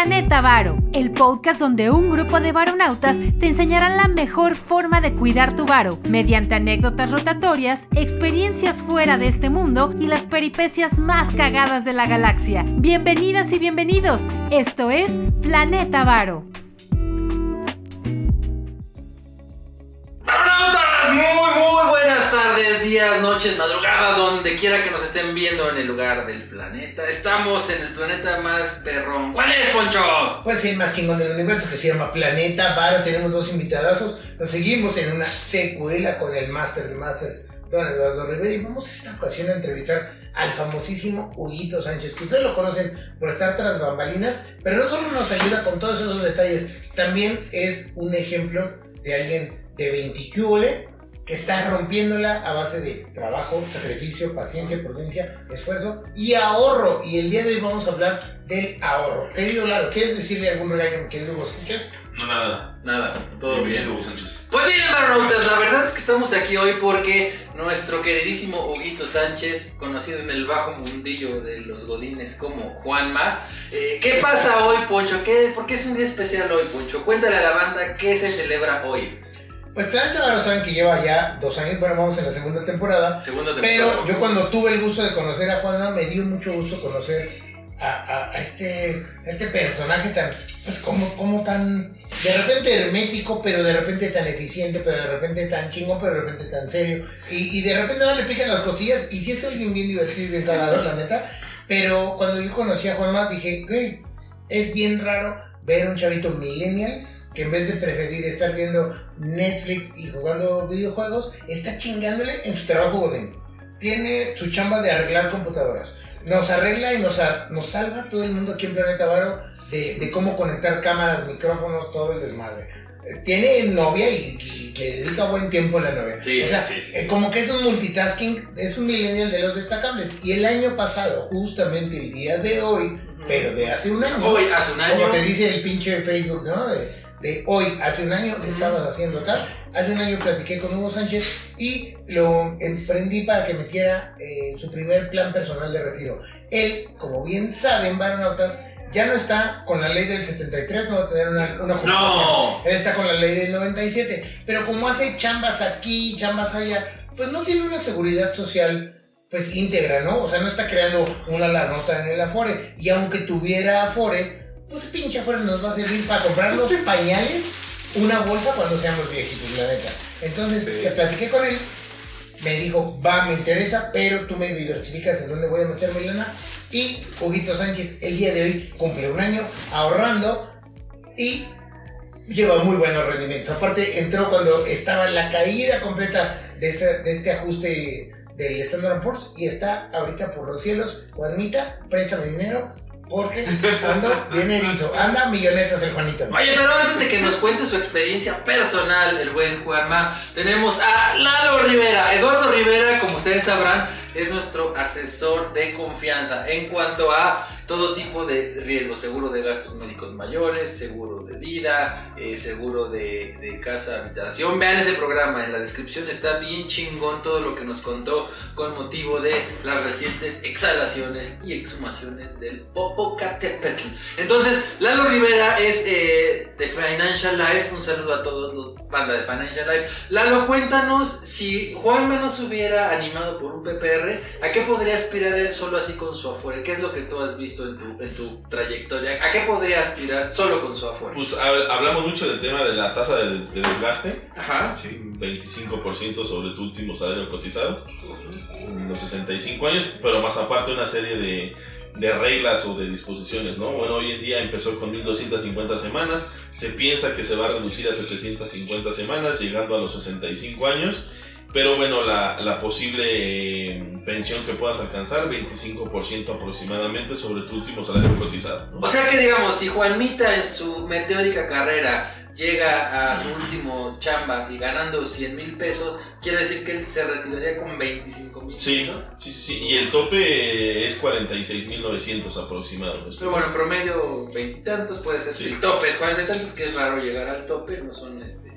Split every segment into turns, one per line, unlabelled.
Planeta Varo, el podcast donde un grupo de varonautas te enseñarán la mejor forma de cuidar tu varo, mediante anécdotas rotatorias, experiencias fuera de este mundo y las peripecias más cagadas de la galaxia. Bienvenidas y bienvenidos, esto es Planeta Varo.
Noches, madrugadas, donde quiera que nos estén viendo en el lugar del planeta. Estamos en el planeta más perrón. ¿Cuál es, Poncho?
Pues el más chingón del universo que se llama Planeta Varo. Tenemos dos invitadazos. Nos seguimos en una secuela con el Master de Masters, don Eduardo Rivera. Y vamos esta ocasión a entrevistar al famosísimo Huguito Sánchez, que ustedes lo conocen por estar tras bambalinas, pero no solo nos ayuda con todos esos detalles, también es un ejemplo de alguien de 20 que está rompiéndola a base de trabajo, sacrificio, paciencia, prudencia, esfuerzo y ahorro. Y el día de hoy vamos a hablar del ahorro. Querido Laro, ¿quieres decirle algún regaño, querido Hugo Sánchez?
No, nada.
Nada, todo bien.
Hugo Sánchez.
Pues bien, Marronautas, la verdad es que estamos aquí hoy porque nuestro queridísimo Huguito Sánchez, conocido en el bajo mundillo de los godines como Juanma, eh, ¿qué pasa hoy, Poncho? ¿Qué, ¿Por qué es un día especial hoy, Poncho? Cuéntale a la banda qué se celebra hoy.
Pues Planeta Varo saben que lleva ya dos años, bueno, vamos en la segunda temporada.
Segunda temporada.
Pero yo cuando tuve el gusto de conocer a Juanma, me dio mucho gusto conocer a, este, este personaje tan, pues como, como tan, de repente hermético, pero de repente tan eficiente, pero de repente tan chingo, pero de repente tan serio. Y, de repente no le pican las costillas y sí es alguien bien divertido y bien cagado, la neta. Pero cuando yo conocí a Juanma dije, güey, es bien raro ver a un chavito millennial en vez de preferir estar viendo Netflix y jugando videojuegos, está chingándole en su trabajo godín. Tiene su chamba de arreglar computadoras. Nos arregla y nos, nos salva todo el mundo aquí en Planeta Varo de, cómo conectar cámaras, micrófonos, todo el desmadre. Eh, tiene novia y, le dedica buen tiempo a la novia.
Sí,
o sea,
sí, sí,
eh, como que es un multitasking, es un millennial de los destacables. Y el año pasado, justamente el día de hoy, pero de hace un año.
Hoy, hace un año.
Como te dice el pinche Facebook, ¿no? De hoy, hace un año que estabas haciendo tal. Hace un año platiqué con Hugo Sánchez y lo emprendí para que metiera eh, su primer plan personal de retiro. Él, como bien saben, Baronautas, ya no está con la ley del 73, no va a tener una, una
No.
Él está con la ley del 97. Pero como hace chambas aquí, chambas allá, pues no tiene una seguridad social pues íntegra, ¿no? O sea, no está creando una la nota en el Afore. Y aunque tuviera Afore, pues pinche fuerza nos va a servir para comprar los pañales, una bolsa cuando seamos viejitos, la neta. Entonces, que platiqué con él, me dijo, va, me interesa, pero tú me diversificas en dónde voy a meter mi lana. Y Huguito Sánchez el día de hoy cumple un año ahorrando y lleva muy buenos rendimientos. Aparte, entró cuando estaba la caída completa de, de este ajuste del Standard Poor's y está ahorita por los cielos. Juanita, préstame dinero, porque anda bien erizo, anda millonetas el Juanito.
Oye, pero antes de que nos cuente su experiencia personal, el buen Juanma, tenemos a Lalo Rivera. Eduardo Rivera, como ustedes sabrán, es nuestro asesor de confianza en cuanto a todo tipo de riesgo, seguro de gastos médicos mayores, seguro de vida, eh, seguro de, casa, habitación. Vean ese programa, en la descripción está bien chingón todo lo que nos contó con motivo de las recientes exhalaciones y exhumaciones del Popocatépetl. Entonces, Lalo Rivera es eh, de Financial Life, un saludo a todos los banda de Financial Life. Lalo, cuéntanos si Juan nos hubiera animado por un PPR, ¿a qué podría aspirar él solo así con su afuera? ¿Qué es lo que tú has visto? en tu, trayectoria? ¿A qué podría aspirar solo con su afuera?
Pues hablamos mucho del tema de la tasa de, desgaste.
Ajá.
Sí, 25% sobre tu último salario cotizado. Los 65 años, pero más aparte una serie de, de reglas o de disposiciones, ¿no? Bueno, hoy en día empezó con 1250 semanas, se piensa que se va a reducir a 750 semanas, llegando a los 65 años pero bueno, la, la posible eh, pensión que puedas alcanzar, 25% aproximadamente sobre tu último salario cotizado.
O sea que digamos, si Juanmita en su meteórica carrera llega a su último chamba y ganando 100 mil pesos, quiere decir que él se retiraría con 25 mil pesos.
Sí, sí, sí. Y el tope es 46 mil 900 aproximadamente.
Pero bueno, en promedio veintitantos puede ser. El tope es cuarenta y tantos, que es raro llegar al tope, no son este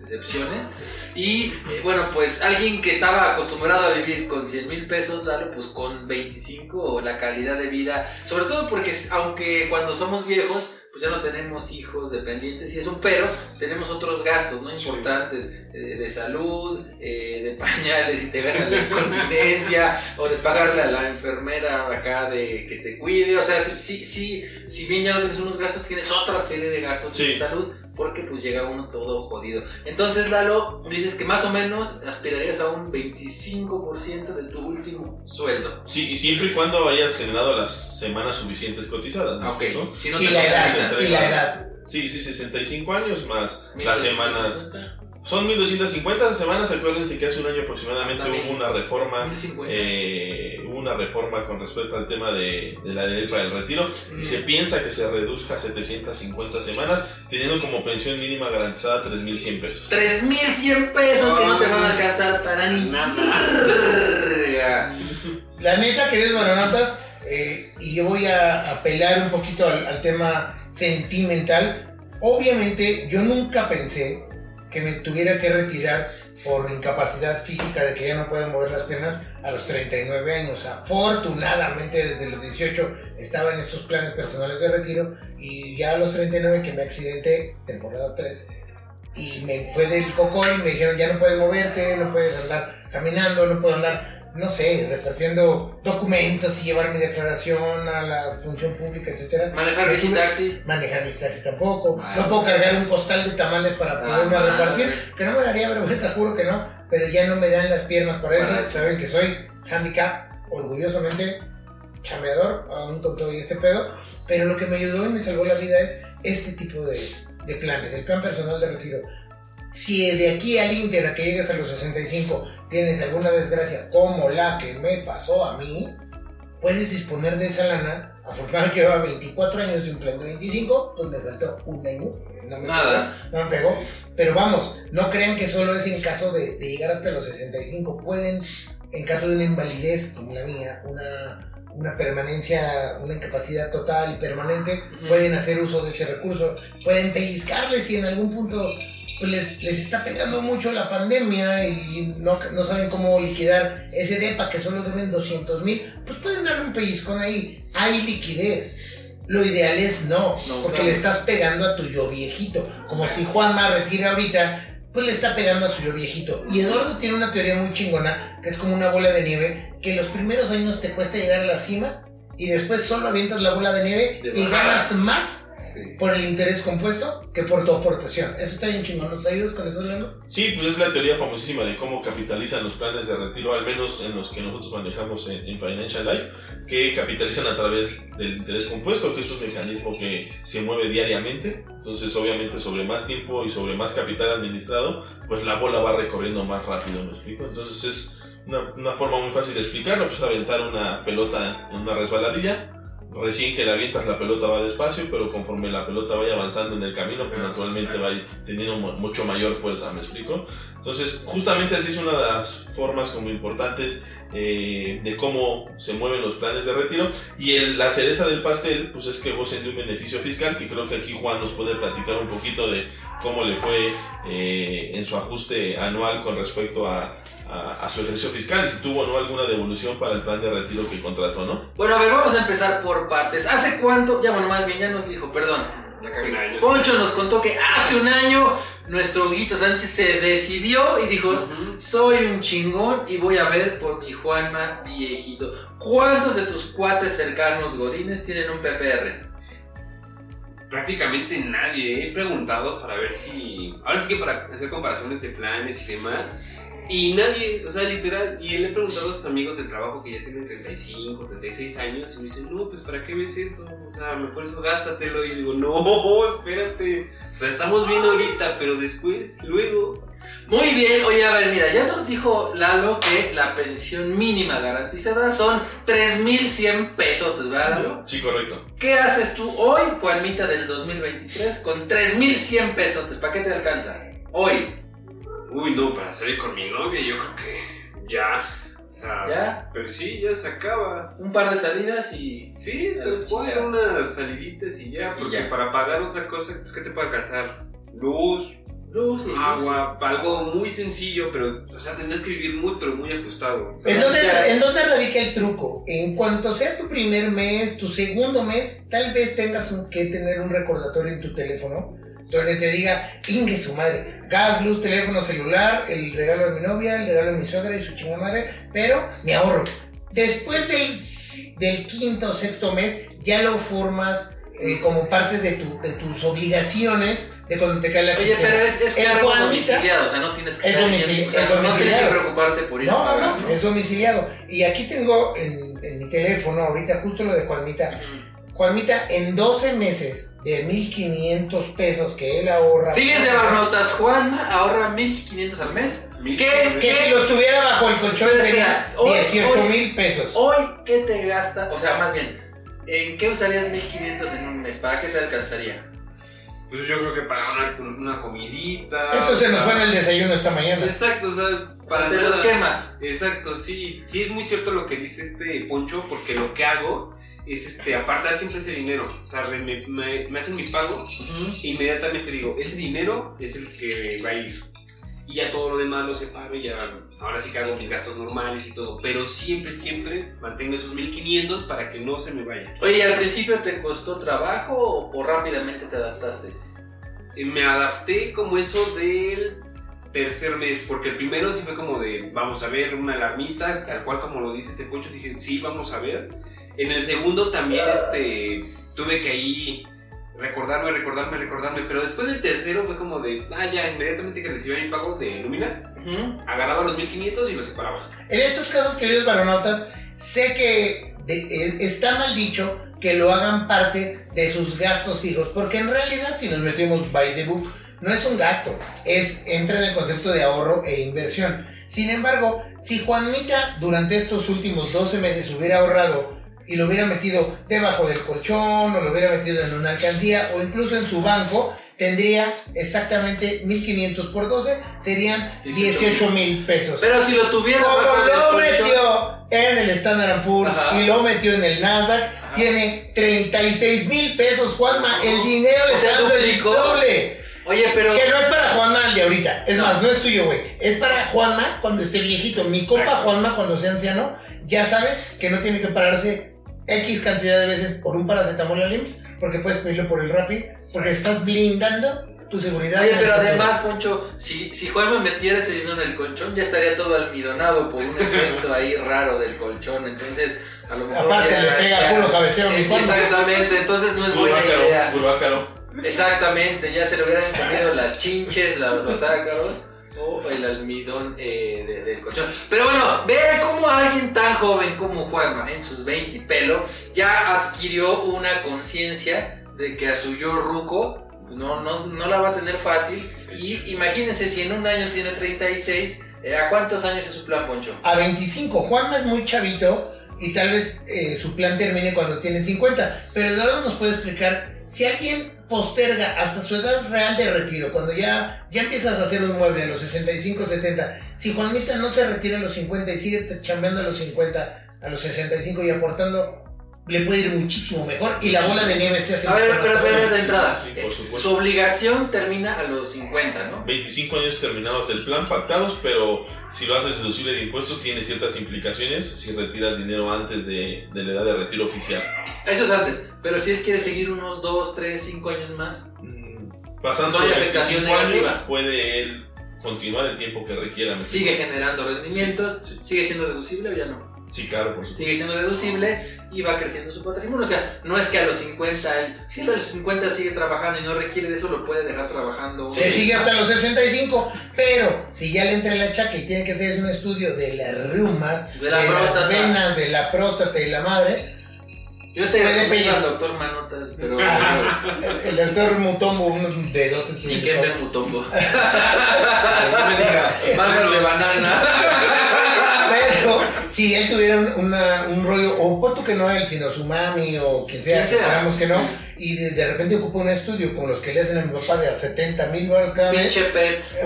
excepciones. Y eh, bueno, pues alguien que estaba acostumbrado a vivir con 100 mil pesos, Lalo, pues con 25 la calidad de vida, sobre todo porque aunque cuando somos viejos, pues ya no tenemos hijos dependientes y eso, pero tenemos otros gastos, ¿no? Importantes, eh, de salud, eh, de pañales, si te ganan la incontinencia, o de pagarle a la enfermera acá de que te cuide, o sea, sí, sí, si bien ya no tienes unos gastos, tienes otra serie de gastos de salud porque pues llega uno todo jodido. Entonces, Lalo, dices que más o menos aspirarías a un 25% de tu último sueldo.
Sí, y siempre y cuando hayas generado las semanas suficientes cotizadas.
¿no? Ok,
si no y, la edad, y la edad.
Sí, sí, 65 años más las semanas. Son 1250 semanas, acuérdense que hace un año aproximadamente hubo una reforma, eh, una reforma con respecto al tema de, la ley para el retiro y se mm. piensa que se reduzca a 750 semanas, teniendo como pensión mínima garantizada 3.100 pesos.
3.100 pesos que no te van a alcanzar para ni nada.
La neta, queridos baronatas, eh, y yo voy a apelar un poquito al tema sentimental. Obviamente, yo nunca pensé que me tuviera que retirar por incapacidad física de que ya no puedo mover las piernas a los 39 años. Afortunadamente desde los 18 estaba en estos planes personales de retiro y ya a los 39 que me accidenté, temporada 3, y me fue del cocón y me dijeron ya no puedes moverte, no puedes andar caminando, no puedo andar no sé, repartiendo documentos y llevar mi declaración a la función pública, etcétera.
Manejar bici taxi.
Manejar bici taxi tampoco. Ah, no puedo cargar un costal de tamales para ah, poderme repartir, que no me daría vergüenza, juro que no, pero ya no me dan las piernas para eso. Saben que soy handicap, orgullosamente chambeador, aún con todo y este pedo, pero lo que me ayudó y me salvó la vida es este tipo de, de planes, el plan personal de retiro. Si de aquí al Inter a que llegues a los 65 tienes alguna desgracia como la que me pasó a mí, puedes disponer de esa lana. Afortunadamente llevaba 24 años de un plan de 25, pues me faltó un año, no me, Nada. Pegó, no me pegó. Pero vamos, no crean que solo es en caso de, llegar hasta los 65. Pueden, en caso de una invalidez como la mía, una, una permanencia, una incapacidad total y permanente, pueden hacer uso de ese recurso. Pueden pellizcarle si en algún punto pues les, les, está pegando mucho la pandemia y no, no saben cómo liquidar ese DEPA que solo deben 200 mil, pues pueden darle un pellizcón ahí. Hay liquidez. Lo ideal es no, porque le estás pegando a tu yo viejito. Como si Juanma retira ahorita, pues le está pegando a su yo viejito. Y Eduardo tiene una teoría muy chingona, que es como una bola de nieve, que los primeros años te cuesta llegar a la cima y después solo avientas la bola de nieve y ganas más por el interés compuesto que por tu aportación. Eso está bien chingón. ¿Nos ayudas con eso, Leandro?
Sí, pues es la teoría famosísima de cómo capitalizan los planes de retiro, al menos en los que nosotros manejamos en, Financial Life, que capitalizan a través del interés compuesto, que es un mecanismo que se mueve diariamente. Entonces, obviamente, sobre más tiempo y sobre más capital administrado, pues la bola va recorriendo más rápido, ¿me explico? Entonces, es una, una forma muy fácil de explicarlo, pues aventar una pelota en una resbaladilla recién que le avientas la pelota va despacio, pero conforme la pelota vaya avanzando en el camino, pues ah, naturalmente va teniendo mucho mayor fuerza, ¿me explico? Entonces, justamente así es una de las formas como importantes eh, de cómo se mueven los planes de retiro. Y el, la cereza del pastel, pues es que gocen de un beneficio fiscal, que creo que aquí Juan nos puede platicar un poquito de cómo le fue eh, en su ajuste anual con respecto a, a, su ejercicio fiscal y si tuvo no alguna devolución para el plan de retiro que contrató, ¿no?
Bueno, a ver, vamos a empezar por partes. ¿Hace cuánto? Ya, bueno, más bien ya nos dijo, perdón. Poncho nos contó que hace un año nuestro Huguito Sánchez se decidió y dijo, soy un chingón y voy a ver por mi Juanma viejito. ¿Cuántos de tus cuates cercanos godines tienen un PPR?
Prácticamente nadie. He preguntado para ver si... Ahora sí que para hacer comparaciones de planes y demás y nadie, o sea, literal, y él le he preguntado a sus amigos del trabajo que ya tienen 35, 36 años, y me dicen, no, pues ¿para qué ves eso? O sea, mejor eso gástatelo. Y digo, no, espérate. O sea, estamos viendo ahorita, pero después, luego.
Muy bien, oye, a ver, mira, ya nos dijo Lalo que la pensión mínima garantizada son 3.100 pesos, ¿verdad, Lalo?
Sí, correcto.
¿Qué haces tú hoy, Juanmita del 2023, con 3.100 pesos? ¿Para qué te alcanza? Hoy.
Uy, no, para salir con mi novia, yo creo que ya. O sea, ¿Ya? Pero sí, ya se acaba.
Un par de salidas y.
Sí, puede unas saliditas y ya, porque para pagar otra cosa, pues, ¿qué te puede alcanzar? Luz,
Luz y luz.
agua, algo muy sencillo, pero, o sea, tendrías que vivir muy, pero muy ajustado.
¿En dónde,
Ya.
¿En dónde radica el truco? En cuanto sea tu primer mes, tu segundo mes, tal vez tengas un- que tener un recordatorio en tu teléfono donde te diga, ingue su madre, gas, luz, teléfono celular, el regalo de mi novia, el regalo de mi suegra y su chingada madre, pero mi ahorro. Después del, del quinto o sexto mes, ya lo formas eh, como parte de, tu, de tus obligaciones de cuando te cae la
Oye,
quincena.
pero es, es
El
cargo
Juanita-
domiciliado, o sea, no tienes que
Es domicili-
o sea,
es
no tienes que
domiciliado.
preocuparte por ir a
No,
pagar,
no, no, es domiciliado. Y aquí tengo en, en mi teléfono, ahorita justo lo de Juanita.
Ujú.
Juanita, en 12 meses de 1500 pesos que él ahorra.
Fíjense, Barnotas, Juanma ahorra 1500 al mes. ¿Qué?
Que si lo estuviera bajo el colchón sería
espera, hoy-
18
hoy-
mil pesos.
Hoy, ¿qué te gasta? O sea, más bien, ¿en qué usarías 1500 en un mes? ¿Para qué te alcanzaría?
Pues yo creo que para una, una comidita.
Eso se nos
o
fue en
sea,
el desayuno esta mañana.
Exacto, o sea, para
te
nada.
los quemas.
Exacto, sí, sí es muy cierto lo que dice este Poncho, porque lo que hago es este, apartar siempre ese dinero. O sea, me, me- me hacen mi pago e inmediatamente digo, ese dinero es el que va a ir. Y ya todo lo demás lo separo y ya, ahora sí que hago mis gastos normales y todo. Pero siempre, siempre mantengo esos 1500 para que no se me vaya.
Oye, ¿y al principio te costó trabajo o, rápidamente te adaptaste?
Eh, Me adapté como eso del tercer mes, porque el primero sí fue como de, vamos a ver una alarmita, tal cual como lo dice este Poncho, dije, sí, vamos a ver. En el segundo también este, tuve que ahí recordarme, recordarme, recordarme, pero después del tercero fue como de, ah, ya, inmediatamente que recibía mi pago de Lumina, agarraba los 1500 y los separaba.
En estos casos, queridos varonautas, sé que de- eh, está mal dicho que lo hagan parte de sus gastos fijos, porque en realidad, si nos metimos by the book, no es un gasto, es entra en el concepto de ahorro e inversión. Sin embargo, si Juanita durante estos últimos 12 meses hubiera ahorrado y lo hubiera metido debajo del colchón o lo hubiera metido en una alcancía o incluso en su banco, tendría exactamente 1500 por 12, serían 18 mil pesos.
Pero si lo tuviera
Como lo metió en el Standard Poor's
Ajá.
y lo metió en el Nasdaq,
Ajá.
tiene 36 mil pesos, Juanma. El dinero le está dando el doble.
Oye, pero...
Que no es para Juanma el de ahorita. Es
No.
más, no es tuyo, güey. Es para Juanma cuando esté viejito. Mi compa. Juanma cuando sea anciano ya sabe que no tiene que pararse X cantidad de veces por un paracetamol al IMSS porque puedes pedirlo por el Rappi porque estás blindando tu seguridad.
Oye, pero además, Poncho, si, si Juanma metiera ese dinero en el colchón, ya estaría todo almidonado por un efecto ahí raro del colchón. Entonces, a lo mejor.
Aparte le pega puro cabeceo
Eh. Exactamente, entonces no es buena idea. Exactamente, ya se le hubieran comido las chinches, los ácaros o el almidón eh, de- del colchón. Pero bueno, vean cómo alguien tan joven como Juanma, en sus 20 y pelo, ya adquirió una conciencia de que a su yo ruco no, no, no la va a tener fácil. Y imagínense si en un año tiene 36, eh, ¿a cuántos años es su plan, Poncho?
a 25. Juanma es muy chavito y tal vez eh, su plan termine cuando tiene 50. Pero Eduardo nos puede explicar si alguien posterga hasta su edad real de retiro, cuando ya, ya empiezas a hacer un mueble a los 65, 70, si Juanita no se retira a los 50 y sigue chambeando a los 50, a los 65 y aportando, le puede ir muchísimo mejor y la bola de nieve se hace
A ver,
más
pero, de entrada,
Sí, por
eh,
supuesto.
su obligación termina a los 50, ¿no?
25 años terminados del plan pactados, pero si lo haces deducible de impuestos tiene ciertas implicaciones si retiras dinero antes de, de la edad de retiro oficial.
Eso es antes, pero si él quiere seguir unos 2, 3, 5 años más.
Mm, Pasando
No hay afectación
25 años,
negativa.
puede él continuar el tiempo que requiera.
Sigue generando rendimientos,
Sí, sí.
sigue siendo deducible o ya no.
Sí, claro, por supuesto.
Sigue siendo deducible y va creciendo su patrimonio. O sea, no es que a los 50, él, si a los 50 sigue trabajando y no requiere de eso, lo puede dejar trabajando.
Se sigue hasta los 65, pero si ya le entra el achaque y tiene que hacer un estudio de las reumas,
De la próstata.
las venas, de la próstata y la madre,
Yo te recomiendo al doctor Manotas, pero.
el, el doctor Mutombo, unos dedotes.
y que me mutombo.
No me digas.
Marcas de banana.
Si él tuviera un, una- un rollo, o por tú que no él, sino su mami o quien sea, esperamos que no, y de, de repente ocupa un estudio como los que le hacen a mi papá de a 70 mil baros cada
pet.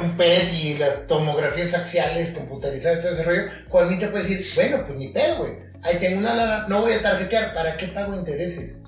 un PET y las tomografías axiales computarizadas y todo ese rollo, Juanita puede decir, bueno, pues ni pedo, güey. Ahí tengo una lana, no voy a tarjetear, ¿para qué pago intereses?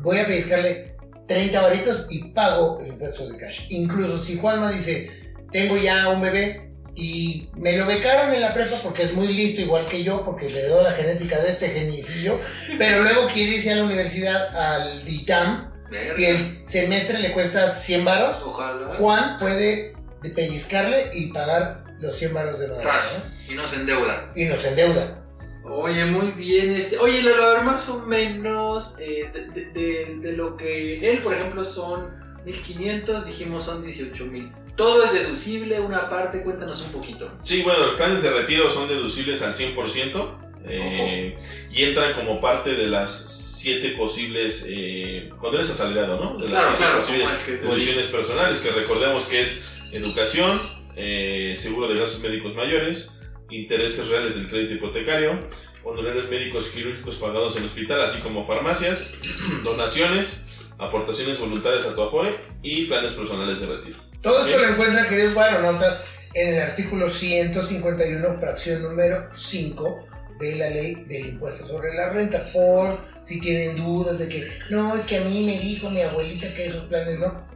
Voy a pellizcarle 30 varitos y pago el impuesto de cash. Incluso si Juanma dice, tengo ya un bebé y me lo becaron en la prepa porque es muy listo, igual que yo, porque le doy la genética de este genicillo, pero luego quiere irse a la universidad al ITAM y el semestre le cuesta 100 varos.
Ojalá.
Juan puede pellizcarle y pagar los 100 varos de madera,
Y nos endeuda.
¿no? Y nos endeuda.
Oye, muy bien. Este, oye, Lalo, a ver, más o menos eh, de, de- de- de lo que él, por ejemplo, son 1500, dijimos son 18000. Todo es deducible, una parte, cuéntanos un poquito.
Sí, bueno, los planes de retiro son deducibles al 100% eh, y entran como parte de las siete posibles, eh, cuando eres asalariado, ¿no? De las
Claro,
siete
claro,
posibles deducciones personales, que recordemos que es educación, eh, seguro de gastos médicos mayores, intereses reales del crédito hipotecario, honorarios médicos quirúrgicos pagados en el hospital, así como farmacias, donaciones, aportaciones voluntarias a tu Afore y planes personales de retiro.
Todo esto lo encuentran, queridos baronautas, en el artículo 151, fracción número 5 de la ley del impuesto sobre la renta. Por si tienen dudas de que, no, es que a mí me dijo mi abuelita que esos planes no,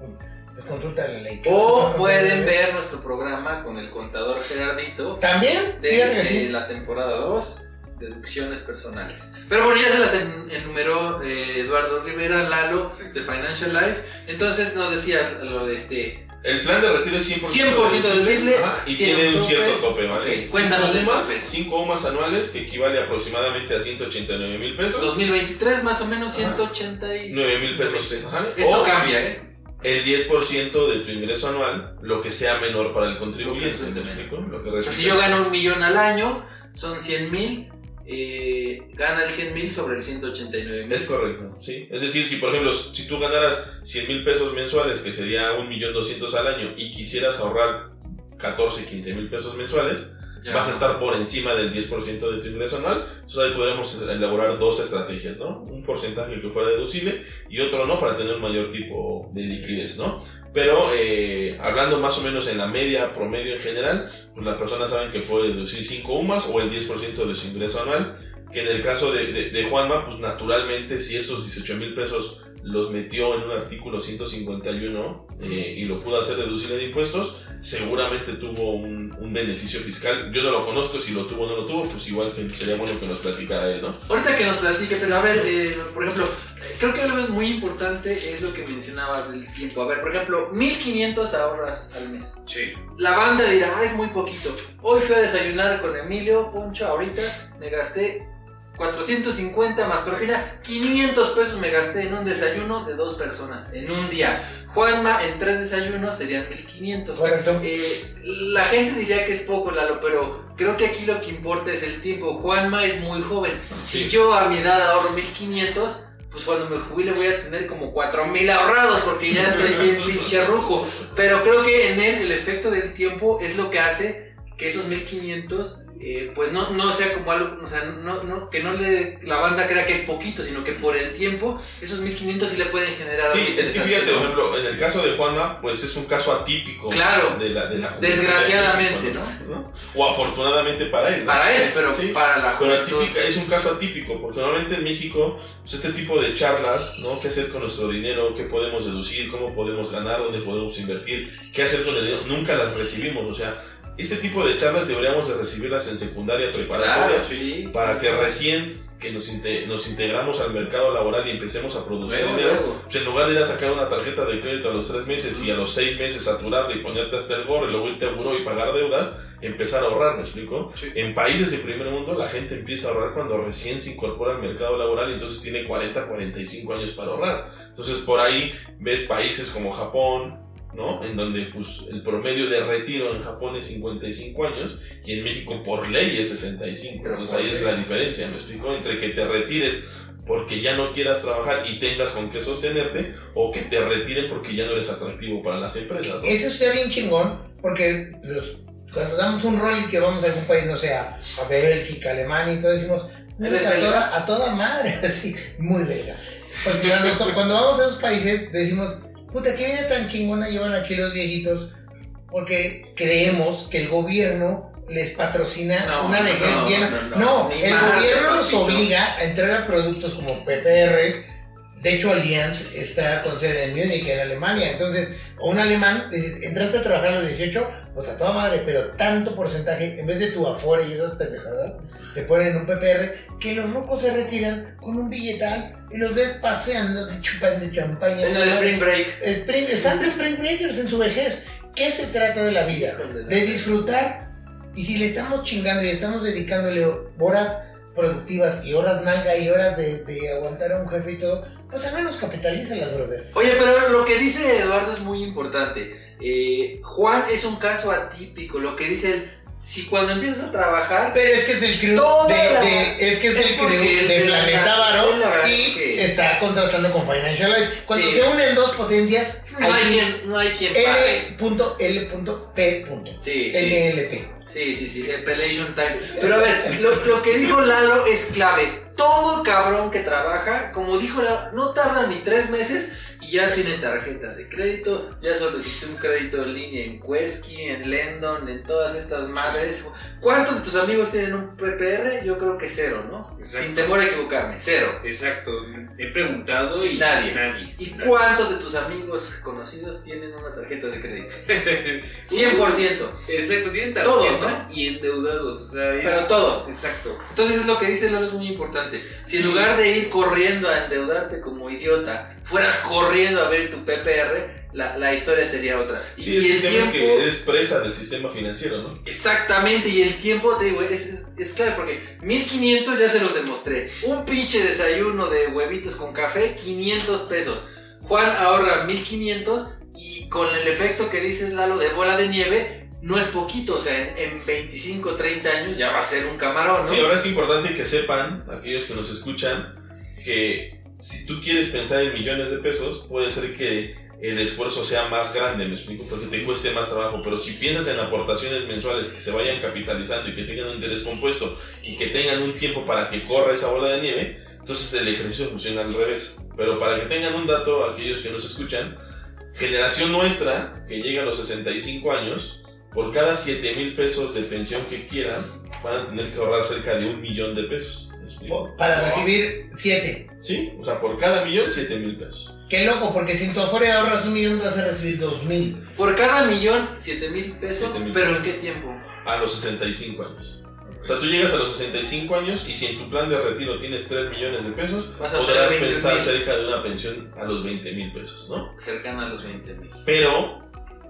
pues consulta la ley.
O pueden ver nuestro programa con el contador Gerardito
También,
de,
sí.
la temporada 2, deducciones personales. Pero bueno, ya se las en- enumeró eh, Eduardo Rivera, Lalo, de Financial Life. Entonces nos decía lo de este.
El plan de retiro es 100%,
100% deducible,
Ajá, y
tiene
tiene,
un tope.
cierto tope, ¿vale?
Ok, cuéntanos del
cinco UMAS,
tope.
cinco UMAS anuales, que equivale aproximadamente a 189 mil pesos.
2023 más o menos
Ajá.
180 y...
9 mil pesos. Ajá.
Esto
O
cambia, ¿eh?
El 10% de tu ingreso anual, lo que sea menor para el contribuyente.
Que
¿Me explico? Lo que
O sea, si yo gano un millón al año, son 100 mil, eh, gana el 100 mil sobre el 189 mil.
Es correcto, sí. Es decir, si por ejemplo, si tú ganaras 100 mil pesos mensuales, que sería 1.200.000 al año, y quisieras ahorrar 14, 15 mil pesos mensuales, Vas a estar por encima del 10% de tu ingreso anual. Entonces ahí podremos elaborar dos estrategias, ¿no? Un porcentaje que fuera deducible y otro no para tener un mayor tipo de liquidez, ¿no? Pero eh, hablando más o menos en la media, promedio en general, pues las personas saben que puede deducir 5 UMAS o el 10% de su ingreso anual. Que en el caso de, de, de Juanma, pues naturalmente si esos 18 mil pesos los metió en un artículo 151 eh, y lo pudo hacer deducible de impuestos, seguramente tuvo un, un beneficio fiscal. Yo no lo conozco, si lo tuvo o no lo tuvo, pues igual sería bueno que nos platicara él, ¿no?
Ahorita que nos platique, pero a ver, eh, por ejemplo, eh, creo que algo muy importante es lo que mencionabas del tiempo. A ver, por ejemplo, 1500 ahorras al mes.
Sí.
La banda dirá, ah, es muy poquito. Hoy fui a desayunar con Emilio, Poncho, ahorita me gasté 450 más propina, 500 pesos me gasté en un desayuno de dos personas en un día. Juanma en tres desayunos serían 1500.
Correcto.
Eh, la gente diría que es poco, Lalo, pero creo que aquí lo que importa es el tiempo. Juanma es muy joven. Si yo a mi edad ahorro 1500, pues cuando me jubile voy a tener como 4000 ahorrados porque ya estoy bien pinche ruco. Pero creo que en él el efecto del tiempo es lo que hace que esos 1500 eh, pues no, no sea como algo, o sea, no, no, que no le, la banda crea que es poquito, sino que por el tiempo esos 1500 sí le pueden generar.
Sí, es que fíjate, por ejemplo, en el caso de Juanma, pues es un caso atípico
Claro.
de la, de la juventud.
Desgraciadamente,
¿no? O afortunadamente para él. ¿no?
Para él, pero
Sí,
para la
Pero
juventud.
atípica, es un caso atípico, porque normalmente en México, pues este tipo de charlas, ¿no? ¿Qué hacer con nuestro dinero? ¿Qué podemos deducir? ¿Cómo podemos ganar? ¿Dónde podemos invertir? ¿Qué hacer con el dinero? Nunca las recibimos, o sea, este tipo de charlas deberíamos de recibirlas en secundaria preparatoria
Claro, sí.
para que recién que nos, inte- nos integramos al mercado laboral y empecemos a producir
Luego,
dinero,
luego.
pues en lugar de ir a sacar una tarjeta de crédito a los tres meses y a los seis meses saturarla y ponerte hasta el gorro y luego irte a buró y pagar deudas, empezar a ahorrar, ¿me explico?
Sí.
En países de primer mundo la gente empieza a ahorrar cuando recién se incorpora al mercado laboral y entonces tiene 40, 45 años para ahorrar. Entonces por ahí ves países como Japón, ¿no? En donde pues el promedio de retiro en Japón es 55 años y en México por ley es 65.
Pero
Entonces ahí es la diferencia, ¿me explico? Entre que te retires porque ya no quieras trabajar y tengas con qué sostenerte o que te retiren porque ya no eres atractivo para las empresas. ¿no?
Eso está bien chingón, porque los- cuando damos un rol y que vamos a algún país, no sé, a, a Bélgica, Alemania y todo, decimos,
¿Eres
a toda, a toda madre, así, muy belga. Porque cuando vamos a esos países decimos, puta, qué vida tan chingona llevan aquí los viejitos, porque creemos que el gobierno les patrocina
No,
una vejez
no,
llena.
no, no,
el gobierno los obliga a entrar a productos como PPRs, De hecho, Allianz está con sede en Múnich, en Alemania. Entonces, un alemán, dices, entraste a trabajar a los 18, pues a toda madre, pero tanto porcentaje, en vez de tu afore y esas pendejadas, te ponen un PPR, que los rocos se retiran con un billetal y los ves paseando, se chupan de champaña.
En el Spring Break.
Spring, están de Spring Breakers en su vejez. ¿Qué se trata de la vida?
De
disfrutar. Y si le estamos chingando y estamos dedicándole horas productivas y horas nalga y horas de, de aguantar a un jefe y todo, pues al menos capitalízalas, brother.
Oye, pero lo que dice Eduardo es muy importante. Eh, Juan es un caso atípico. Lo que dice él, si cuando empiezas a trabajar,
Pero es que es el crew de,
la-
de- es que es,
es
el crew de
de la-
Planeta Varo y
que-
está contratando con Financial Life. Cuando
Sí.
se unen dos potencias,
no hay
hay
quien, no hay quien.
L.L.P.
Sí, sí.
NLP.
Sí, sí, sí, Appellation Time. Pero a ver, lo, lo que dijo Lalo es clave. Todo cabrón que trabaja, como dijo Lalo, no tarda ni tres meses ya tiene tarjeta de crédito, ya solicité un crédito en línea en Quesky, en Lendon, en todas estas madres. ¿Cuántos de tus amigos tienen un PPR? Yo creo que cero, ¿no?
Exacto.
Sin temor a equivocarme, cero.
Exacto. He preguntado y
Nadie.
Nadie.
¿Y cuántos de tus amigos conocidos tienen una tarjeta de crédito? 100%.
Exacto, tienen tarjeta
Todos, ¿no?
y endeudados, o sea, es-
Pero todos.
Exacto.
Entonces es lo que dice Lalo es muy importante. Si en
Sí.
lugar de ir corriendo a endeudarte como idiota, fueras corriendo a ver tu PPR, la, la historia sería otra.
Sí, es
y
que
el
el tema es
tiempo...
que eres presa del sistema financiero, ¿no?
Exactamente, y el tiempo, te digo, es, es, es clave porque 1500 ya se los demostré. Un pinche desayuno de huevitos con café, 500 pesos. Juan ahorra 1500 y con el efecto que dices, Lalo, de bola de nieve, no es poquito. O sea, en, en 25, 30 años ya va a ser un camarón, ¿no?
Sí, ahora es importante que sepan, aquellos que nos escuchan, que si tú quieres pensar en millones de pesos, puede ser que el esfuerzo sea más grande, me explico, porque te cueste más trabajo, pero si piensas en aportaciones mensuales que se vayan capitalizando y que tengan un interés compuesto y que tengan un tiempo para que corra esa bola de nieve, entonces el ejercicio funciona al revés. Pero para que tengan un dato, aquellos que nos escuchan, generación nuestra, que llega a los 65 años, por cada 7 mil pesos de pensión que quieran, van a tener que ahorrar cerca de un millón de pesos.
Para recibir 7.
Sí, o sea, por cada millón, 7 mil pesos.
Qué loco, porque si en tu afore ahorras un millón vas a recibir dos mil.
Por cada millón, 7 mil pesos,
7,000.
pero ¿en qué tiempo?
A los 65 años. O sea, tú llegas a los 65 años y si en tu plan de retiro tienes 3 millones de pesos,
Vas a
podrás
tener 20,000.
pensar cerca de una pensión a los 20 mil pesos, ¿no?
Cercana a los 20 mil.
Pero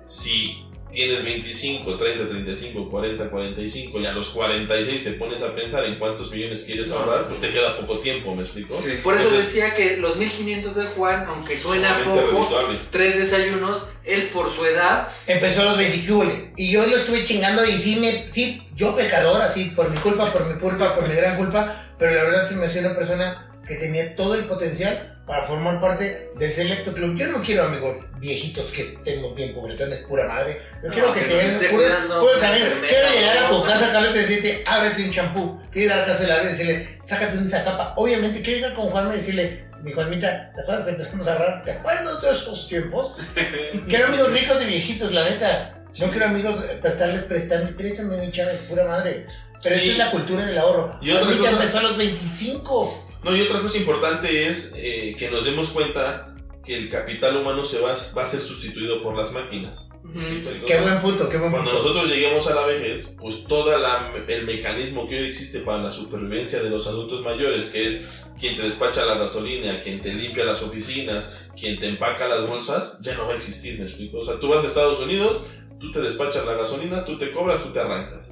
si tienes 25, 30, 35, 40, 45 y a los 46 te pones a pensar en cuántos millones quieres ahorrar, pues te queda poco tiempo, ¿me explico?
Sí.
Por eso
Entonces,
decía que los 1500 de Juan, aunque suena poco,
redituable.
tres desayunos, él por su edad,
Empezó a los 20 cúbole. Y yo lo estuve chingando y sí, me, sí, yo pecador, así, por mi culpa, por mi culpa, por mi gran culpa, pero la verdad sí me hacía una persona que tenía todo el potencial para formar parte del selecto club. Yo no quiero amigos viejitos que tengo bien pobretones, pura madre. Yo
No,
quiero que,
que
te den
una
saber, quiero llegar a tu casa, Carlos, y decirte, ábrete un champú. Quiero ir a la casa de la y decirle, sácate un zacapa. Obviamente, quiero llegar con Juanma y decirle, mi Juanmita, ¿te acuerdas? Empezamos a hablar, ¿te acuerdas de esos tiempos? Quiero amigos ricos y viejitos, la neta. No quiero amigos eh, para estarles prestando. Préstame mi chava, es pura madre. Pero
Sí.
esa es la cultura del ahorro.
Y otra
Ahorita
cosa-
empezó a los 25.
No, y otra cosa importante es eh, que nos demos cuenta que el capital humano se va, va a ser sustituido por las máquinas. Entonces,
Qué buen punto, qué buen
Cuando
punto.
nosotros lleguemos a la vejez, pues todo el mecanismo que hoy existe para la supervivencia de los adultos mayores, que es quien te despacha la gasolina, quien te limpia las oficinas, quien te empaca las bolsas, ya no va a existir, ¿me explico? O sea, tú vas a Estados Unidos, tú te despachas la gasolina, tú te cobras, tú te arrancas.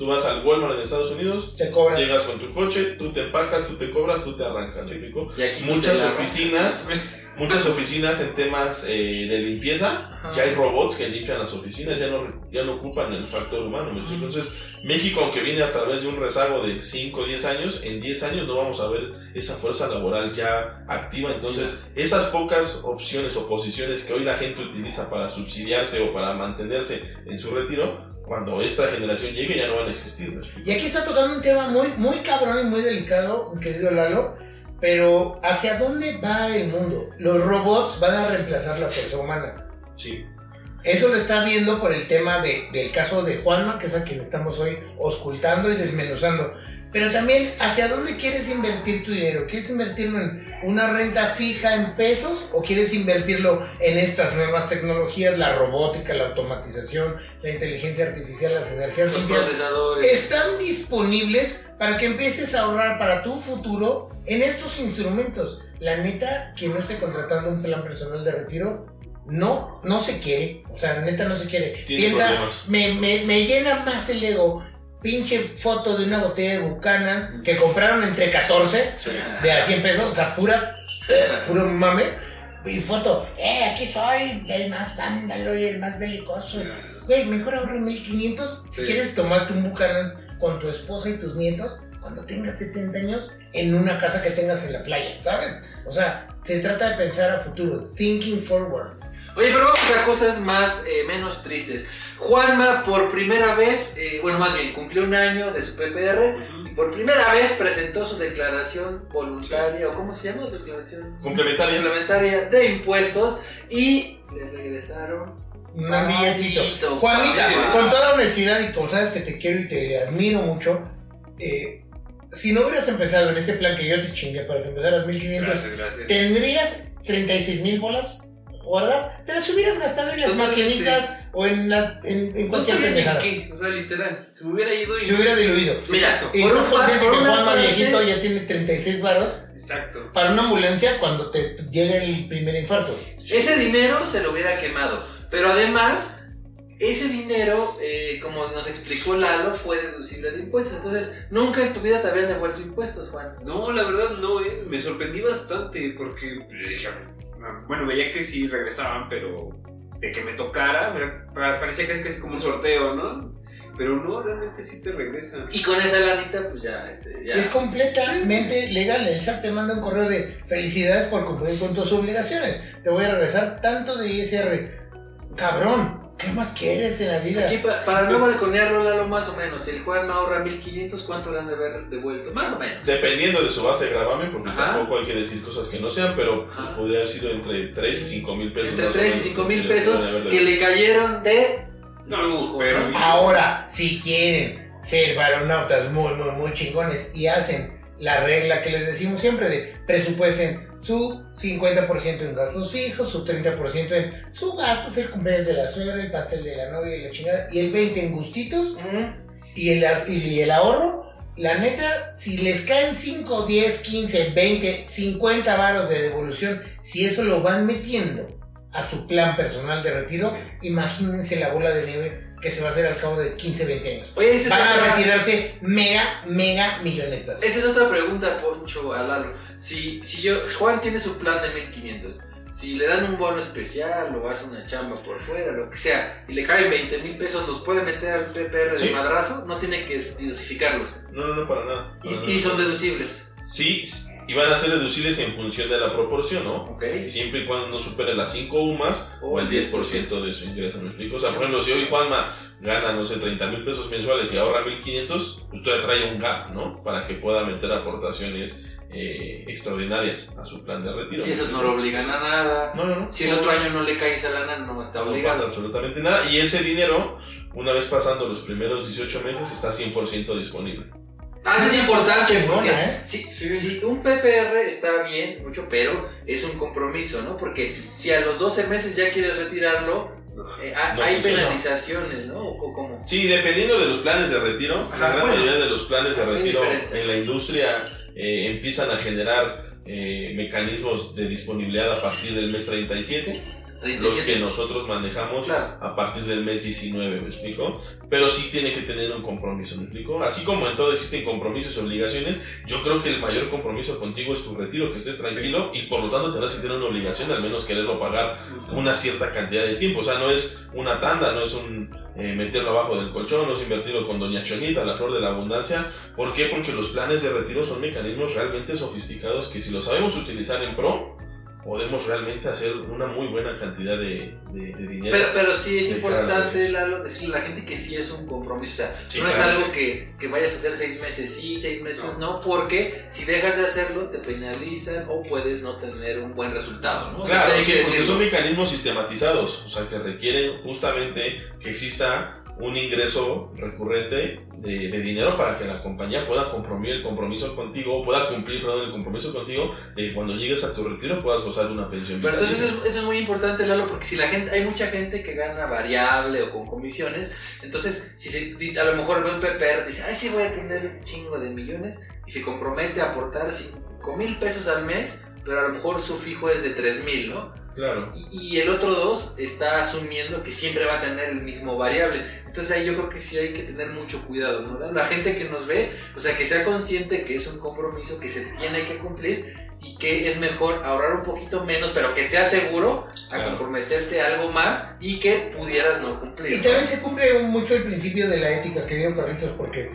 Tú vas al Walmart en Estados Unidos,
Se
llegas con tu coche, tú te empacas, tú te cobras, tú te arrancas, ¿me explico?
Y aquí
Muchas oficinas, muchas oficinas en temas eh, de limpieza,
Ajá.
ya hay robots que limpian las oficinas, ya no, ya no ocupan el factor humano. ¿me explico? Entonces, México, aunque viene a través de un rezago de 5 o 10 años, en 10 años no vamos a ver esa fuerza laboral ya activa. Entonces, esas pocas opciones o posiciones que hoy la gente utiliza para subsidiarse o para mantenerse en su retiro, cuando esta generación llegue ya no van a existir. ¿me explico?
Y aquí está tocando un tema muy, muy cabrón y muy delicado, querido Lalo. Pero, ¿hacia dónde va el mundo? Los robots van a reemplazar la fuerza humana.
Sí.
Eso lo está viendo por el tema de- del caso de Juanma, que es a quien estamos hoy auscultando y desmenuzando. Pero también, ¿hacia dónde quieres invertir tu dinero? ¿Quieres invertirlo en una renta fija en pesos o quieres invertirlo en estas nuevas tecnologías, la robótica, la automatización, la inteligencia artificial, las energías
Los
limpias?
procesadores.
Están disponibles para que empieces a ahorrar para tu futuro en estos instrumentos. La neta, quien no esté contratando un plan personal de retiro, no, no se quiere. O sea, neta no se quiere. Piensa,
problemas.
me, me, me llena más el ego. Pinche foto de una botella de Buchanan que compraron entre 14 de a 100 pesos, o sea, pura, puro mame. Y foto, eh, aquí soy el más vándalo y el más belicoso. Güey, mejor ahorra 1500 si
Sí.
quieres tomarte un Buchanan con tu esposa y tus nietos cuando tengas 70 años en una casa que tengas en la playa, ¿sabes? O sea, se trata de pensar a futuro, thinking forward.
Oye, pero vamos a cosas más, eh, menos tristes. Juanma, por primera vez, eh, bueno, más bien, cumplió un año de su PPR y por primera vez presentó su declaración voluntaria, o ¿cómo se llama? Declaración
Complementaria.
complementaria de impuestos y le regresaron
Un billetito.
billetito.
Juanita,
Sí.
con toda honestidad y como sabes que te quiero y te admiro mucho, eh, si no hubieras empezado en este plan que yo te chingué para que empezaras 1500,
Gracias, gracias.
¿tendrías 36 mil bolas guardadas? Te las hubieras gastado en las maquinitas o en, la, en, en
No
cualquier
ni
pendejada.
qué, o sea, literal. Se me hubiera ido y.
Se hubiera diluido.
Mira,
Y
por
estás consciente que Juanma viejito ya tiene 36 varos
Exacto.
para una ambulancia cuando te llegue el primer infarto.
Ese dinero se lo hubiera quemado. Pero además, ese dinero, eh, como nos explicó Lalo, fue deducible de impuestos. Entonces, nunca en tu vida te habían devuelto impuestos, Juan.
No, la verdad no, eh. Me sorprendí bastante porque le dije, bueno, veía que sí regresaban, pero de que me tocara, me pa- parecía casi casi como un sorteo, ¿no? Pero no, realmente sí te regresan.
Y con esa lanita, pues ya, este, ya.
Es completamente legal. El SAT te manda un correo de felicidades por cumplir con tus obligaciones. Te voy a regresar tanto de ISR. Cabrón, ¿qué más quieres en la vida?
Aquí, pa- para no balconearlo, Lalo, más o menos. Si el Juan ahorra 1500, ¿cuánto le han de haber devuelto? Más o menos.
Dependiendo de su base de gravamen, porque
Ajá.
tampoco hay que decir cosas que no sean, pero
Ajá.
podría haber sido entre 3 y 5 mil pesos.
Entre
más o
3 y
menos,
5 mil pesos que le cayeron de
No,
lujo,
pero-
¿no?
Ahora, si quiren ser varonautas muy, muy, muy chingones y hacen la regla que les decimos siempre de presupuesten su 50% en gastos fijos, su 30% en su gastos, el cumpleaños de la suegra, el pastel de la novia y la chingada, y el 20% en gustitos
Ujú.
y el, y el ahorro. La neta, si les caen 5, 10, 15, 20, 50 varos de devolución, si eso lo van metiendo a su plan personal de retiro, imagínense la bola de nieve que se va a hacer al cabo de 15, 20 años.
Oye, esa es,
Van a
otra,
retirarse mega, mega millonetas.
esa es otra pregunta, Poncho, a Lalo. Si, si yo, Juan tiene su plan de 1500, si le dan un bono especial o hace una chamba por fuera, lo que sea, y le caen 20 mil pesos, ¿los puede meter al PPR de
Sí.
madrazo? No tiene que dosificarlos.
No, no, no, para nada. para
Y,
nada.
y son deducibles.
Sí, y van a ser deducibles en función de la proporción, ¿no?
¿Ok?
Siempre y cuando no supere las 5 UMAS o el 10% de su ingreso, ¿me explico? O sea, por ejemplo, si hoy Juanma gana, no sé, 30 mil pesos mensuales y ahorra 1500, usted trae un gap, ¿no? Para que pueda meter aportaciones eh, extraordinarias a su plan de retiro.
Y esos no lo obligan a nada.
No, no, no.
Si el otro año no le cae esa lana, no está
no pasa
obligado.
absolutamente nada. Y ese dinero, una vez pasando los primeros 18 meses, está 100% disponible.
Ah, eso es importante
Chingona,
porque
¿eh?
si, si un PPR está bien, mucho, pero es un compromiso, ¿no? Porque si a los 12 meses ya quieres retirarlo, eh, ha-
No
hay
funciona.
penalizaciones, ¿no? ¿O cómo?
Sí, dependiendo de los planes de retiro, la gran
bueno.
mayoría de los planes de retiro en la industria eh, empiezan a generar eh, mecanismos de disponibilidad a partir del mes 37, los
37.
que nosotros manejamos
Claro.
a partir del mes 19, ¿me explico? Pero sí tiene que tener un compromiso, ¿me explico? Así como en todo existen compromisos y obligaciones, yo creo que el mayor compromiso contigo es tu retiro, que estés tranquilo y por lo tanto tendrás que tener una obligación al menos quererlo pagar una cierta cantidad de tiempo. O sea, no es una tanda, no es un eh, meterlo abajo del colchón, no es invertirlo con Doña Chonita, la flor de la abundancia. ¿Por qué? Porque los planes de retiro son mecanismos realmente sofisticados que si los sabemos utilizar en pro, podemos realmente hacer una muy buena cantidad de, de- de dinero.
Pero, pero sí es importante. Lalo, decirle a la gente que sí es un compromiso. O sea,
Sí,
no es algo que, que vayas a hacer seis meses sí, seis meses no. porque si dejas de hacerlo te penalizan o puedes no tener un buen resultado, ¿no? O sea,
Claro,
sí
porque son mecanismos sistematizados, o sea, que requieren justamente que exista un ingreso recurrente de, de dinero para que la compañía pueda comprometer el compromiso contigo, pueda cumplir perdón, el compromiso contigo de que cuando llegues a tu retiro puedas gozar de una pensión.
Pero entonces
vitalicia.
eso, eso es muy importante, Lalo, porque si la gente, hay mucha gente que gana variable o con comisiones, entonces si se, a lo mejor ve un PPR, dice, ay, sí voy a tener un chingo de millones, y se compromete a aportar 5 mil pesos al mes, pero a lo mejor su fijo es de 3 mil, ¿no?
Claro.
Y, y el otro dos está asumiendo que siempre va a tener el mismo variable. Entonces ahí yo creo que sí hay que tener mucho cuidado, ¿no? La gente que nos ve, o sea, que sea consciente que es un compromiso que se tiene que cumplir y que es mejor ahorrar un poquito menos, pero que sea seguro a
Claro.
comprometerte a algo más y que pudieras no cumplir.
Y también se cumple mucho el principio de la ética, querido Carlitos, porque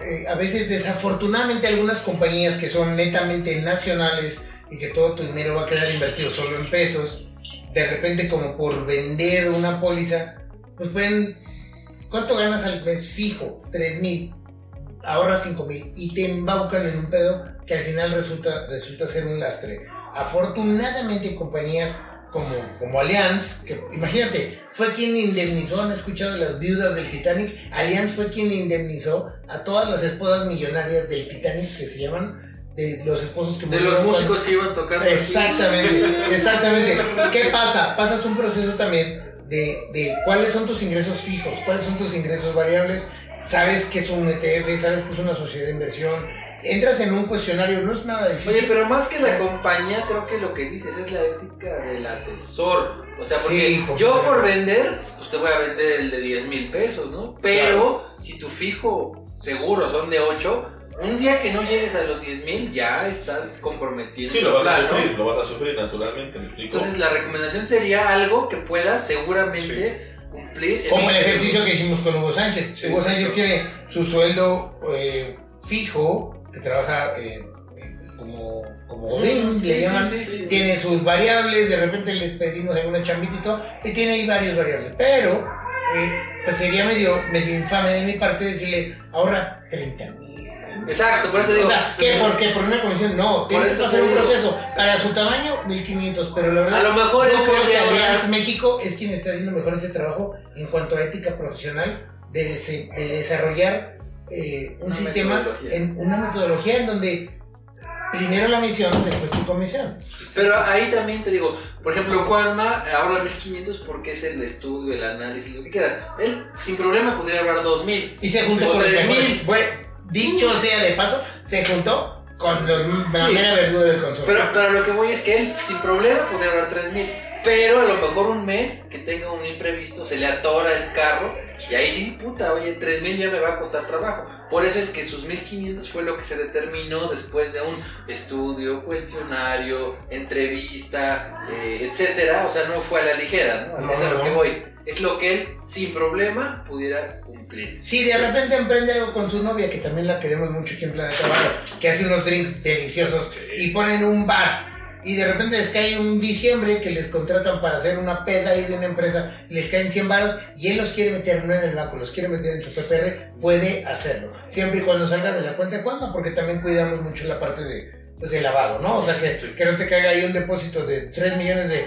eh, a veces desafortunadamente algunas compañías que son netamente nacionales y que todo tu dinero va a quedar invertido solo en pesos, de repente como por vender una póliza, pues pueden, ¿cuánto ganas al mes fijo? 3 mil, ahorras 5 mil y te embaucan en un pedo que al final resulta, resulta ser un lastre. Afortunadamente compañías como, como Allianz, que imagínate, fue quien indemnizó, han escuchado las viudas del Titanic, Allianz fue quien indemnizó a todas las esposas millonarias del Titanic, que se llaman, de los esposos que
De los
cuando-
músicos que iban tocando.
Exactamente, exactamente. ¿Qué pasa? Pasas un proceso también de, de cuáles son tus ingresos fijos, cuáles son tus ingresos variables, sabes que es un ETF, sabes que es una sociedad de inversión, entras en un cuestionario, no es nada difícil.
Oye, pero más que la compañía, creo que lo que dices es la ética del asesor. O sea, porque
Sí,
yo por vender, pues te voy a vender el de 10 mil pesos, ¿no? Pero si tu fijo seguro son de 8, un día que no llegues a los 10 mil, ya estás comprometiendo.
Sí, lo vas a sufrir, lo vas a sufrir naturalmente, me explico.
Entonces la recomendación sería algo que puedas seguramente cumplir.
Como el ejercicio que hicimos con Hugo Sánchez.
Sí,
Hugo. Sánchez tiene su sueldo eh, fijo, que trabaja eh, como, como Godín, le
Sí,
llaman.
sí, sí, sí.
Tiene sus variables, de repente le pedimos alguna chambita y todo, y tiene ahí varios variables. Pero, eh, pues sería medio, medio infame de mi parte decirle, ahorra 30 mil.
Exacto, por eso te
O
digo.
sea, ¿qué? ¿Por qué? ¿Por una comisión? No, tiene que
te
un proceso. Para su tamaño, 1500, pero la verdad.
A lo mejor
yo creo que Allianz México es quien está haciendo mejor ese trabajo en cuanto a ética profesional de, dese- de desarrollar eh, un
Una
sistema,
metodología.
en una metodología en donde primero la misión, después tu comisión.
Pero ahí también te digo, por ejemplo, Juanma ahorra 1500 porque es el estudio, el análisis, lo que quieras. Él sin problema podría ahorrar 2000.
Y se juntó
O
con los
3000.
Dicho sea de paso, se juntó con los, la mera verdura del consorcio.
Pero, pero lo que voy es que él sin problema podría ahorrar 3000. Pero a lo mejor un mes que tenga un imprevisto se le atora el carro y ahí sí, puta, oye, 3000 ya me va a costar trabajo. Por eso es que sus 1500 fue lo que se determinó después de un estudio, cuestionario, entrevista, eh, etcétera. O sea, no fue a la ligera, ¿no?
No,
es a lo
no.
que voy. Es lo que él sin problema pudiera cumplir.
Si de repente emprende algo con su novia, que también la queremos mucho aquí en Planeta Barro, que hace unos drinks deliciosos y ponen un bar. Y de repente les cae un diciembre que les contratan para hacer una peda ahí de una empresa, les caen 100 varos y él los quiere meter no en el banco, los quiere meter en su PPR, puede hacerlo. Siempre y cuando salga de la cuenta de porque también cuidamos mucho la parte de, pues, de lavado, ¿no? O sea, que, que no te caiga ahí un depósito de 3 millones de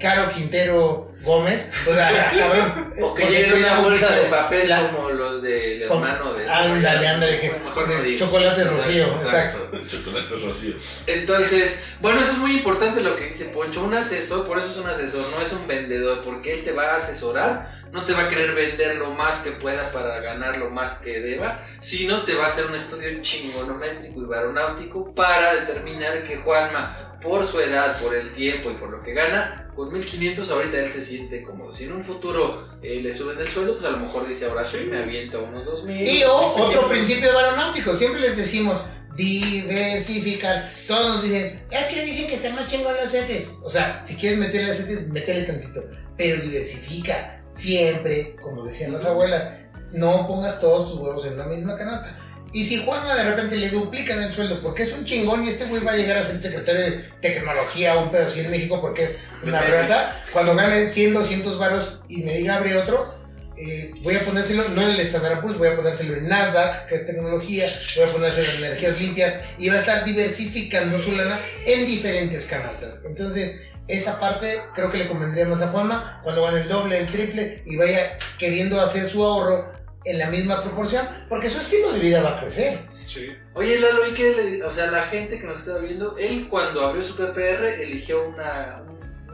Caro Quintero Gómez. O sea, cabrón.
O que
porque
llegue una bolsa de papel
la-
como los del
Como-
hermano de.
Ándale, ándale, que-
Mejor no
de
digo.
chocolate rocío, exacto.
Chocolate rocío.
Entonces, bueno, eso es muy importante lo que dice Poncho. Un asesor, por eso es un asesor, no es un vendedor, porque él te va a asesorar, no te va a querer vender lo más que pueda para ganar lo más que deba, sino te va a hacer un estudio chingonométrico y baronáutico para determinar que Juanma, por su edad, por el tiempo y por lo que gana, con 1500 ahorita él se siente cómodo. Si en un futuro eh, le suben el sueldo, pues a lo mejor dice, ahora sí me aviento unos 2000.
Y otro principio aeronáutico, siempre les decimos diversificar. Todos nos dicen, es que dicen que está más chingón la CETES. O sea, si quieres meterle a CETES, métele tantito. Pero diversifica. Siempre, como decían las abuelas, no pongas todos tus huevos en una misma canasta. Y si Juanma de repente le duplican el sueldo porque es un chingón y este güey va a llegar a ser secretario de tecnología o un pedo así en México porque es una rata, cuando gane 100, 200 varos y me diga abre otro, eh, voy a ponérselo, no en el Standard Poor's, voy a ponérselo en Nasdaq, que es tecnología, voy a ponérselo en energías limpias y va a estar diversificando su lana en diferentes canastas. Entonces, esa parte creo que le convendría más a Juanma cuando gane el doble, el triple y vaya queriendo hacer su ahorro en la misma proporción, porque su estilo de vida va a crecer.
Sí.
Oye, Lalo, ¿y qué le, o sea, la gente que nos está viendo, él cuando abrió su PPR eligió una,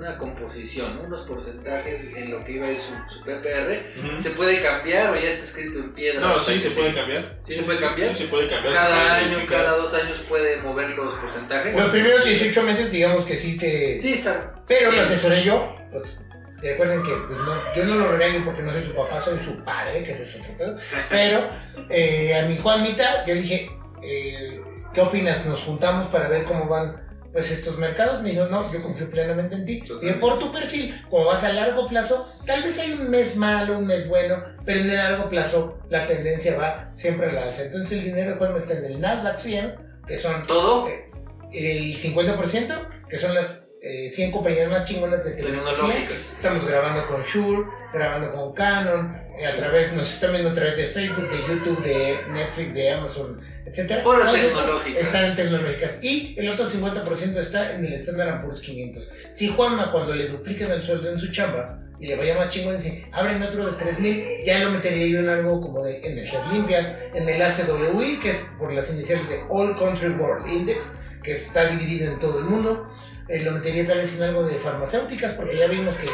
una composición, ¿no? unos porcentajes en lo que iba a ir su, su PPR. ¿Se puede cambiar o ya está escrito en piedra?
No,
O sea,
sí, se puede cambiar.
¿Sí se puede cambiar?
Sí, se puede cambiar.
Cada
puede
año,
modificar.
cada dos años puede mover los porcentajes.
Los primeros 18 meses, digamos que sí te.
Sí, está.
Pero
Sí.
lo asesoré yo. Pues, recuerden que pues, no- yo no lo regaño porque no soy su papá, soy su padre, que eso es otro pedo. Pero eh, a mi Juanmita, yo le dije, eh, ¿qué opinas? Nos juntamos para ver cómo van pues estos mercados. Me dijo, no, yo confío plenamente en ti. Y por tu perfil, como vas a largo plazo, tal vez hay un mes malo, un mes bueno, pero en el largo plazo la tendencia va siempre a la alza. Entonces el dinero de Juanma está en el Nasdaq 100, que son
¿Todo?
el 50%, que son las eh, 100 compañías más chingonas de tecnología. Estamos grabando con Shure, grabando con Canon, eh, a través, nos están viendo a través de Facebook, de YouTube, de Netflix, de Amazon, etc.
Tecnológico.
Están en tecnológicas. Y el otro 50% está en el Standard Poor's 500. Si Juanma, cuando le dupliquen el sueldo en su chamba, y le vaya más chingón, dice, abren otro de 3000, ya lo metería yo en algo como de energías limpias, en el ACWI, que es por las iniciales de All Country World Index, que está dividido en todo el mundo. Eh, lo metería tal vez en algo de farmacéuticas, porque ya vimos que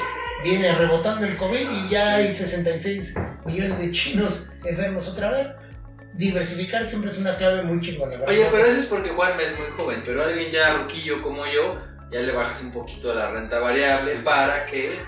viene rebotando el COVID y ya hay 66 millones de chinos enfermos otra vez. Diversificar siempre es una clave muy chingona. ¿verdad?
Oye, pero eso es porque Juan es muy joven, pero alguien ya ruquillo como yo, ya le bajas un poquito la renta variable para que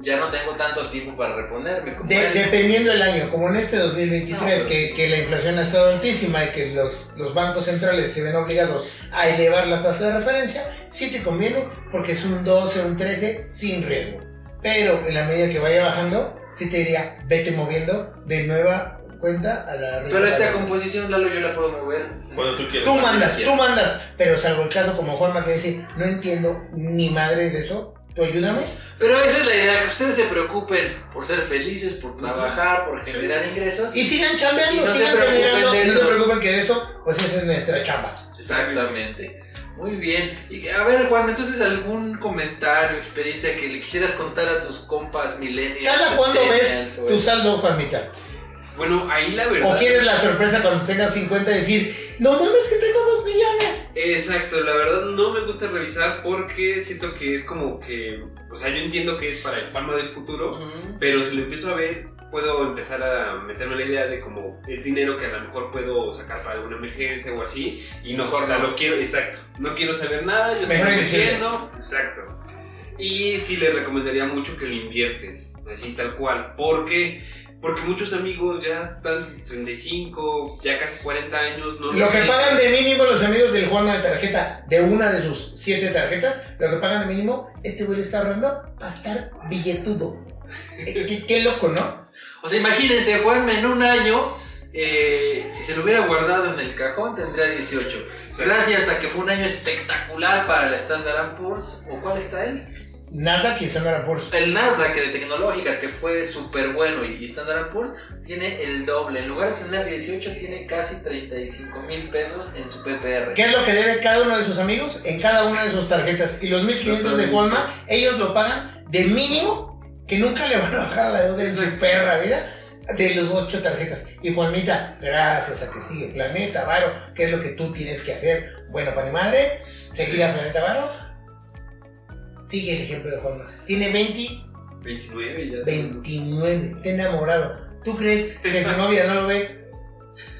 ya no tengo tanto tiempo para reponerme. Como
De- dependiendo del año, como en este 2023,
No, pero-
que, que la inflación ha estado altísima y que los, los bancos centrales se ven obligados a elevar la tasa de referencia, sí te conviene porque es un 12 o un 13 sin riesgo. Pero en la medida que vaya bajando, sí te diría, vete moviendo de nueva cuenta a la
Pero esta
variable.
composición, Lalo, yo la puedo mover.
Cuando tú quieras.
Tú mandas, tú mandas, pero salvo el caso como Juanma que dice, no entiendo ni madre de eso, tú ayúdame.
Pero esa es la idea, que ustedes se preocupen por ser felices, por trabajar, por generar ingresos.
Y sigan chambeando,
Y no
sigan
preocupen
generando, no se preocupen que eso, pues esa es nuestra chamba.
Exactamente. Muy bien. Y a ver, Juan, entonces algún comentario, experiencia que le quisieras contar a tus compas millennials.
¿Cada cuándo ves tu saldo, Juanmita?
Bueno, ahí la verdad.
¿O quieres la sorpresa cuando tengas 50 y decir, no mames que tengo 2 millones?
Exacto, la verdad no me gusta revisar porque siento que es como que. O sea, yo entiendo que es para el Palma del futuro, pero si lo empiezo a ver, puedo empezar a meterme la idea de como es dinero que a lo mejor puedo sacar para alguna emergencia o así. Y no,
Mejor
o sea,
no.
lo quiero, exacto. No quiero saber nada, yo
Mejor
estoy metiendo. Exacto. Y sí le recomendaría mucho que lo invierten, así tal cual. Porque, porque muchos amigos ya están 35, ya casi 40 años. No
Lo que pagan de mínimo los amigos del Juanma de tarjeta, de una de sus 7 tarjetas, lo que pagan de mínimo, este güey le está ahorrando para estar billetudo. Eh, qué, qué loco, ¿no?
O sea, imagínense, Juan en un año, eh, si se lo hubiera guardado en el cajón, tendría 18. Gracias a que fue un año espectacular para el Standard Poor's. ¿O cuál está él?
NASA que Standard Poor's.
El Nasdaq de tecnológicas, que fue súper bueno, y y Standard Poor's tiene el doble. En lugar de tener 18, tiene casi 35 mil pesos en su PPR.
¿Qué es lo que debe cada uno de sus amigos en cada una de sus tarjetas? Y los 1500 de Juanma, ellos lo pagan de mínimo, que nunca le van a bajar a la deuda de su perra vida, de los 8 tarjetas. Y Juanmita, gracias a que sigue Planeta Varo, ¿qué es lo que tú tienes que hacer? Bueno, para mi madre, seguir a Planeta Varo. Sigue el ejemplo de Juanma. Tiene 20,
29 ya.
29, está enamorado. ¿Tú crees que su novia no lo ve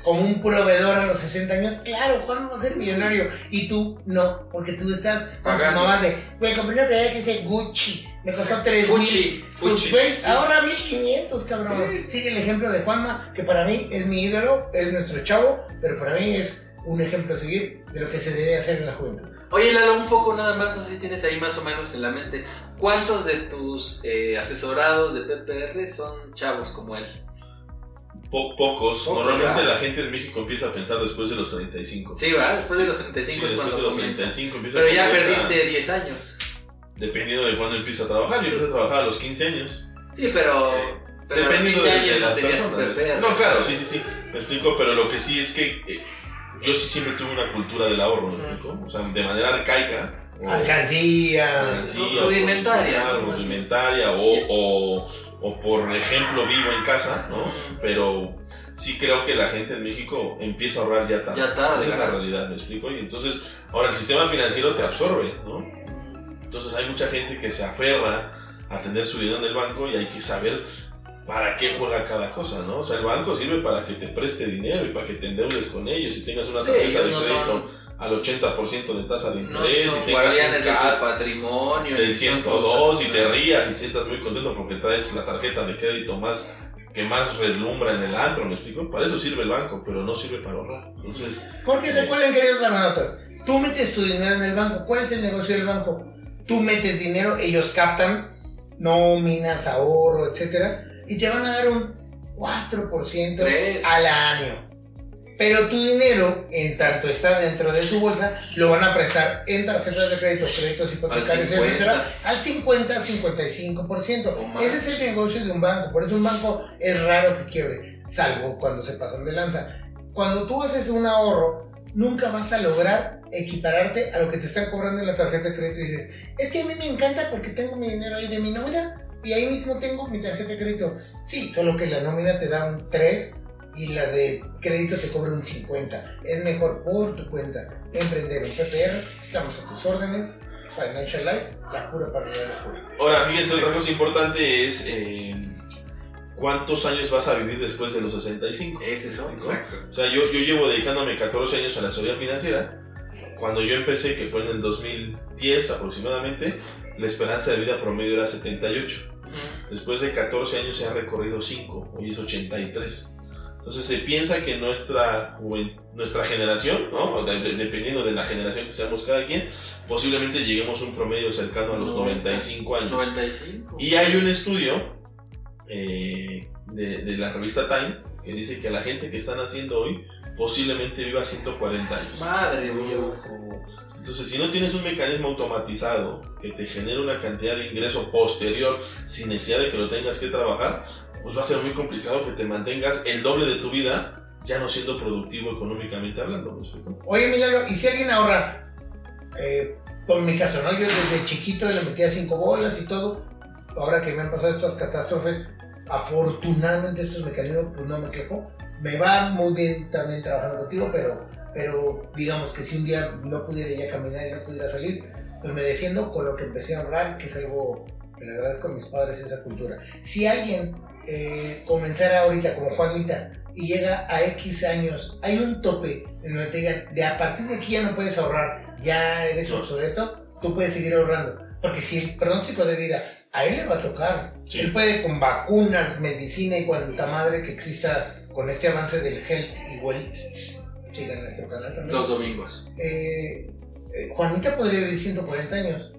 como un proveedor a los 60 años? Claro, Juan va a ser millonario. Y tú no, porque tú estás con
Pagando.
mamás de, güey, compré una playera que dice Gucci, me costó 3 mil. Pues, güey, ahorra 1500, cabrón. Sigue el ejemplo de Juanma, que para mí es mi ídolo, es nuestro chavo, pero para mí es un ejemplo a seguir de lo que se debe hacer en la juventud.
Oye, Lalo, un poco nada más, no sé si tienes ahí más o menos en la mente. ¿Cuántos de tus eh, asesorados de PPR son chavos como él?
Po- pocos.
Pocos,
Normalmente
¿verdad?
la gente en México empieza a pensar después de los 35.
Sí, ¿verdad? Después de los
Sí,
35 es
después
cuando
de los
comienza.
35 empieza
Pero
a
ya perdiste 10 años.
Dependiendo de cuándo empieza a trabajar. Yo empecé a trabajar a los 15 años.
Sí, pero, pero a los
Dependiendo
15
de-
años
de
no
las
tenías tu
personas.
PPR.
No, claro, sí, sí, sí. Me explico, pero lo que sí es que eh, yo sí siempre tuve una cultura del ahorro, ¿me explico? O sea, de manera arcaica. Sí,
Rudimentaria.
rudimentaria o, o, o por ejemplo vivo en casa, ¿no?
Mm.
Pero sí creo que la gente en México empieza a ahorrar ya tarde.
Ya tarde,
Esa es la realidad, ¿me explico? Y entonces, ahora el sistema financiero te absorbe, ¿no? Entonces hay mucha gente que se aferra a tener su dinero en el banco y hay que saber para qué juega cada cosa, ¿no? O sea, el banco sirve para que te preste dinero y para que te endeudes con ellos y tengas una
Sí,
tarjeta de
no
crédito
son,
al 80% de tasa de
no
interés
son
y tengas
guardianes
un
de tu patrimonio.
del
ni son
102
cosas,
y te
¿no?
rías y sientas muy contento porque traes la tarjeta de crédito más que más relumbra en el antro, ¿me explico? Para eso sirve el banco, pero no sirve para ahorrar. Entonces,
Porque recuerden, queridos baranotas, tú metes tu dinero en el banco. ¿Cuál es el negocio del banco? Tú metes dinero, ellos captan nóminas, ahorro, etcétera, y te van a dar un 4%
Tres.
al año. Pero tu dinero, en tanto está dentro de tu bolsa, lo van a prestar en tarjetas de crédito, créditos hipotecarios,
50.
etcétera, al 50-55%.
O más.
Ese es el negocio de un banco. Por eso un banco es raro que quiebre, salvo cuando se pasan de lanza. Cuando tú haces un ahorro, nunca vas a lograr equipararte a lo que te están cobrando en la tarjeta de crédito y dices, es que a mí me encanta porque tengo mi dinero ahí de mi nómina y ahí mismo tengo mi tarjeta de crédito. Sí, solo que la nómina te da un 3 y la de crédito te cobra un 50. Es mejor por tu cuenta emprender un PPR. Estamos a tus órdenes. Financial Life, la pura para la pura.
ahora fíjense, otra cosa importante es eh, cuántos años vas a vivir después de los 65.
Es eso, exacto.
O sea, yo, yo llevo dedicándome 14 años a la asesoría financiera. Cuando yo empecé, que fue en el 2010 aproximadamente, la esperanza de vida promedio era 78.
Ujú.
Después de 14 años se han recorrido 5, hoy es 83. Entonces se piensa que nuestra, nuestra generación, ¿no? Dependiendo de la generación que seamos cada quien, posiblemente lleguemos a un promedio cercano a los 95 años.
95.
Y hay un estudio eh, de, de la revista Time que dice que la gente que están haciendo hoy posiblemente viva 140 años.
Madre mía.
Entonces, si no tienes un mecanismo automatizado que te genere una cantidad de ingreso posterior sin necesidad de que lo tengas que trabajar, pues va a ser muy complicado que te mantengas el doble de tu vida ya no siendo productivo económicamente hablando.
Oye, Milagro, ¿y si alguien ahorra? Eh, por mi caso, ¿no? Yo desde chiquito le metía cinco bolas y todo. Ahora que me han pasado estas catástrofes, afortunadamente estos mecanismos, pues no me quejo. Me va muy bien también trabajando contigo, pero, pero digamos que si un día no pudiera ya caminar y no pudiera salir, pues me defiendo con lo que empecé a ahorrar, que es algo que le agradezco a mis padres esa cultura. Si alguien eh, comenzara ahorita como Juanita y llega a X años, hay un tope en donde te digan, de a partir de aquí ya no puedes ahorrar, ya eres obsoleto, tú puedes seguir ahorrando. Porque si el pronóstico de vida a él le va a tocar,
Sí.
él puede con vacunas, medicina y cuanta madre que exista con este avance del health y wealth, sigan nuestro canal también.
Los domingos.
Eh, eh, Juanita podría vivir 140 años.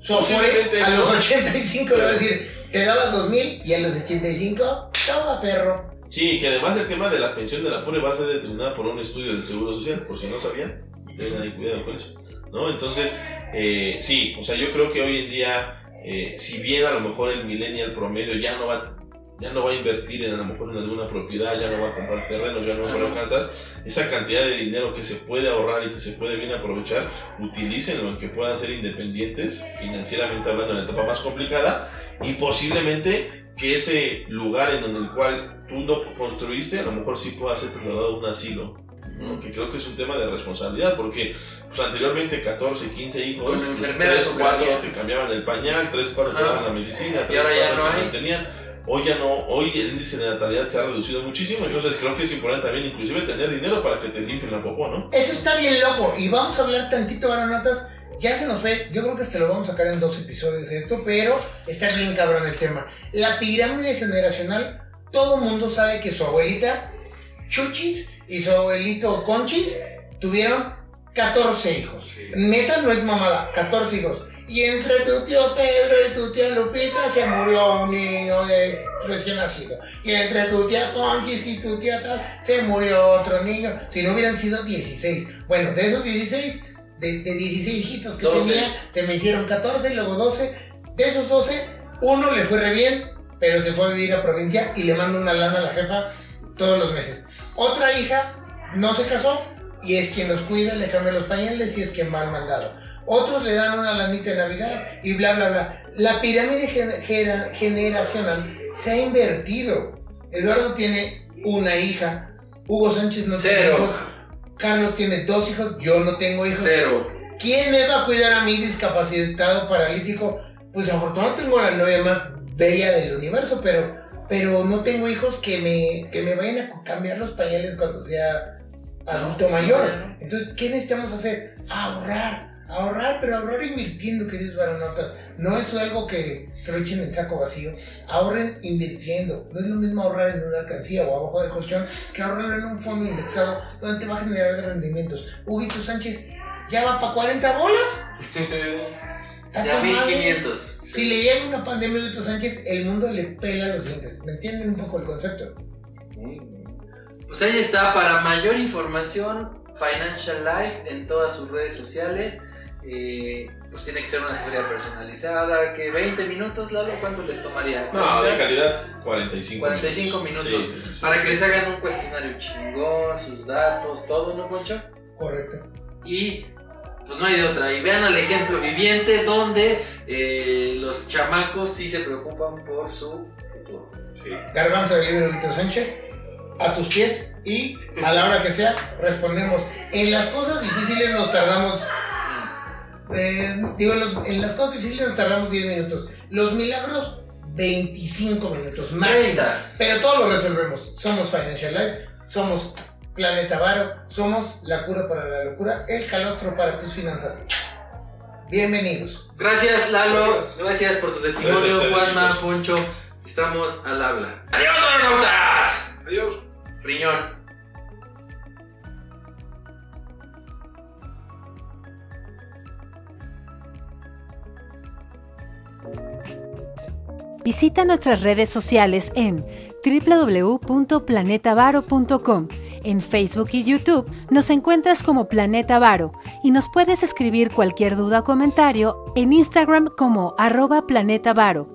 Su
Posiblemente,
a
¿no?
los 85 le va a decir, te dabas 2000 y a los 85, toma perro.
Sí, que además el tema de la pensión de la FORE va a ser determinada por un estudio del Seguro Social, por si no sabían, tengan ahí cuidado con eso. ¿no? Entonces, eh, sí, o sea, yo creo que hoy en día, eh, si bien a lo mejor el millennial promedio ya no va ya no va a invertir en a lo mejor en alguna propiedad, ya no va a comprar terrenos, ya no va a comprar casas, esa cantidad de dinero que se puede ahorrar y que se puede bien aprovechar, utilícenlo en que puedan ser independientes, financieramente hablando en la etapa más complicada, y posiblemente que ese lugar en el cual tú no construiste, a lo mejor sí pueda ser trasladado a un asilo. ¿no? Que creo que es un tema de responsabilidad, porque pues, anteriormente 14, 15 hijos,
Con
pues,
enfermeras
3,
o
4
cambian.
te cambiaban el pañal, 3, 4 te daban la medicina,
Y
3,
ahora ya
4
no
te
hay.
mantenían. Hoy ya no, hoy el índice de natalidad se ha reducido muchísimo, entonces creo que es importante también inclusive tener dinero para que te limpien la popó, ¿no?
Eso está bien loco. Y vamos a hablar tantito, baranotas. Ya se nos fue. Yo creo que este lo vamos a sacar en dos episodios esto, pero está bien cabrón el tema. La pirámide generacional, todo mundo sabe que su abuelita Chuchis y su abuelito Conchis tuvieron 14 hijos.
Sí.
Neta no es mamada, 14 hijos. Y entre tu tío Pedro y tu tía Lupita se murió un niño de recién nacido. Y entre tu tía Conchis y tu tía tal se murió otro niño. Si no hubieran sido 16. Bueno, de esos 16, de, de 16 hijitos que
12.
tenía, se me hicieron 14, luego 12. De esos 12, uno le fue re bien, pero se fue a vivir a provincia y le manda una lana a la jefa todos los meses. Otra hija no se casó, y es quien los cuida, le cambia los pañales y es quien va al mandado. Otros le dan una lanita de Navidad y bla, bla, bla. La pirámide generacional se ha invertido. Eduardo tiene una hija, Hugo Sánchez no tiene
Cero.
hijos, Carlos tiene dos hijos, yo no tengo hijos.
Cero.
¿Quién me va a cuidar a mí discapacitado, paralítico? Pues afortunadamente tengo la novia más bella del universo, pero, pero no tengo hijos que me, que me vayan a cambiar los pañales cuando sea adulto mayor. Entonces, ¿qué necesitamos hacer? Ahorrar, ahorrar, pero ahorrar invirtiendo, queridos varonotas. No es algo que, que lo echen en saco vacío. Ahorren invirtiendo. No es lo mismo ahorrar en una alcancía o abajo del colchón que ahorrar en un fondo indexado donde te va a generar de rendimientos. Huguito Sánchez, ¿ya va para 40 bolas?
Ya
tomado.
1500.
Si le llega una pandemia a Huguito Sánchez, el mundo le pela los dientes. ¿Me entienden un poco el concepto?
Pues ahí está, para mayor información, Financial Life en todas sus redes sociales. Eh, pues tiene que ser una asesoría personalizada. que 20 minutos, Lalo? ¿Cuánto les tomaría?
No, de calidad 45
45 minutos.
Sí, sí, sí.
Para que les hagan un cuestionario chingón, sus datos, todo, ¿no, Poncho?
Correcto.
Y pues no hay de otra. Y vean al ejemplo viviente donde eh, los chamacos sí se preocupan por su futuro.
Sí.
Garbanzo del libro Huguito Sánchez, a tus pies y a la hora que sea respondemos. En las cosas difíciles nos tardamos, eh, digo, en, los- en las cosas difíciles nos tardamos 10 minutos. Los milagros, 25 minutos máximo.
30.
Pero todo lo resolvemos. Somos Financial Life, somos Planeta Varo, somos la cura para la locura, el calostro para tus finanzas. Bienvenidos.
Gracias, Lalo. Gracias,
Gracias.
por tu testimonio, Juanma. Poncho. Estamos al habla. ¡Adiós, aeronautas!
Adiós.
Riñón.
Visita nuestras redes sociales en www.planetavaro.com. En Facebook y YouTube nos encuentras como Planeta Varo y nos puedes escribir cualquier duda o comentario en Instagram como arroba Planeta Varo